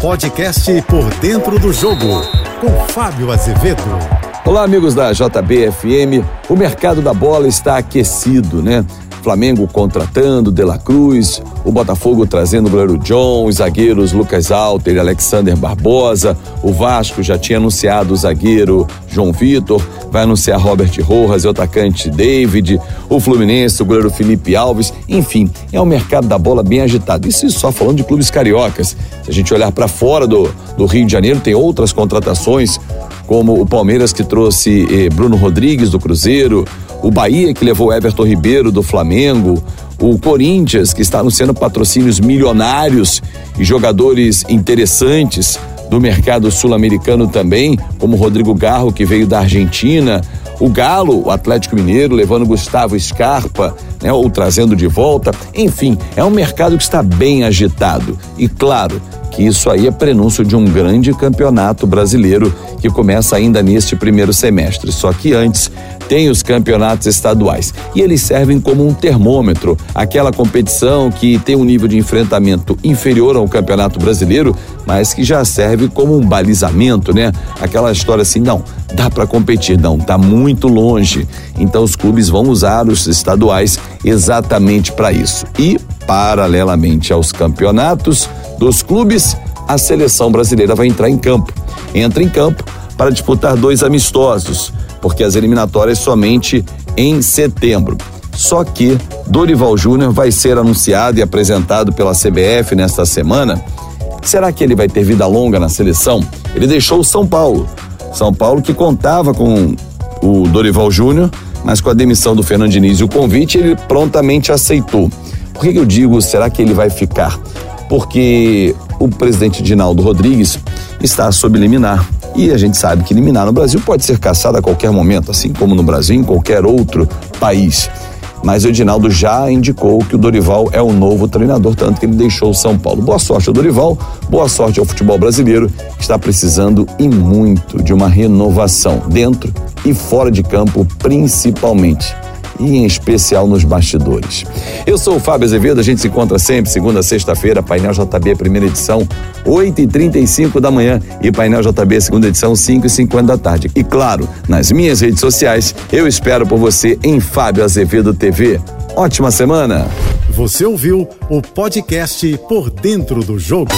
Podcast Por Dentro do Jogo, com Fábio Azevedo. Olá, amigos da JBFM. O mercado da bola está aquecido, né? Flamengo contratando De La Cruz, o Botafogo trazendo o goleiro John, os zagueiros Lucas Alter e Alexander Barbosa, o Vasco já tinha anunciado o zagueiro João Vitor, vai anunciar Robert Rojas e o atacante David, o Fluminense, o goleiro Felipe Alves, enfim, é um mercado da bola bem agitado. Isso só falando de clubes cariocas. Se a gente olhar para fora do, do Rio de Janeiro, tem outras contratações, como o Palmeiras que trouxe eh, Bruno Rodrigues do Cruzeiro, o Bahia que levou Everton Ribeiro do Flamengo, o Corinthians que está anunciando patrocínios milionários e jogadores interessantes do mercado sul-americano também, como Rodrigo Garro que veio da Argentina, o Galo, o Atlético Mineiro, levando Gustavo Scarpa, né, ou trazendo de volta. Enfim, é um mercado que está bem agitado. E claro, que isso aí é prenúncio de um grande campeonato brasileiro que começa ainda neste primeiro semestre. Só que antes tem os campeonatos estaduais e eles servem como um termômetro, aquela competição que tem um nível de enfrentamento inferior ao campeonato brasileiro, mas que já serve como um balizamento, né? Aquela história assim, não, dá para competir, não, tá muito longe. Então os clubes vão usar os estaduais exatamente para isso. E paralelamente aos campeonatos, dos clubes, a seleção brasileira vai entrar em campo. Entra em campo para disputar dois amistosos, porque as eliminatórias somente em setembro. Só que Dorival Júnior vai ser anunciado e apresentado pela CBF nesta semana. Será que ele vai ter vida longa na seleção? Ele deixou o São Paulo. São Paulo que contava com o Dorival Júnior, mas com a demissão do Fernando Diniz e o convite, ele prontamente aceitou. Por que, eu digo será que ele vai ficar? porque o presidente Dinaldo Rodrigues está sob liminar. E a gente sabe que liminar no Brasil pode ser caçado a qualquer momento, assim como no Brasil, em qualquer outro país. Mas o Edinaldo já indicou que o Dorival é o novo treinador, tanto que ele deixou o São Paulo. Boa sorte ao Dorival, boa sorte ao futebol brasileiro, que está precisando e muito de uma renovação, dentro e fora de campo, principalmente e em especial nos bastidores. Eu sou o Fábio Azevedo, a gente se encontra sempre, segunda a sexta-feira, Painel JB, primeira edição, 8 e 35 da manhã e Painel JB, segunda edição, 5 e 50 da tarde. E claro, nas minhas redes sociais, eu espero por você em Fábio Azevedo TV. Ótima semana! Você ouviu o podcast Por Dentro do Jogo.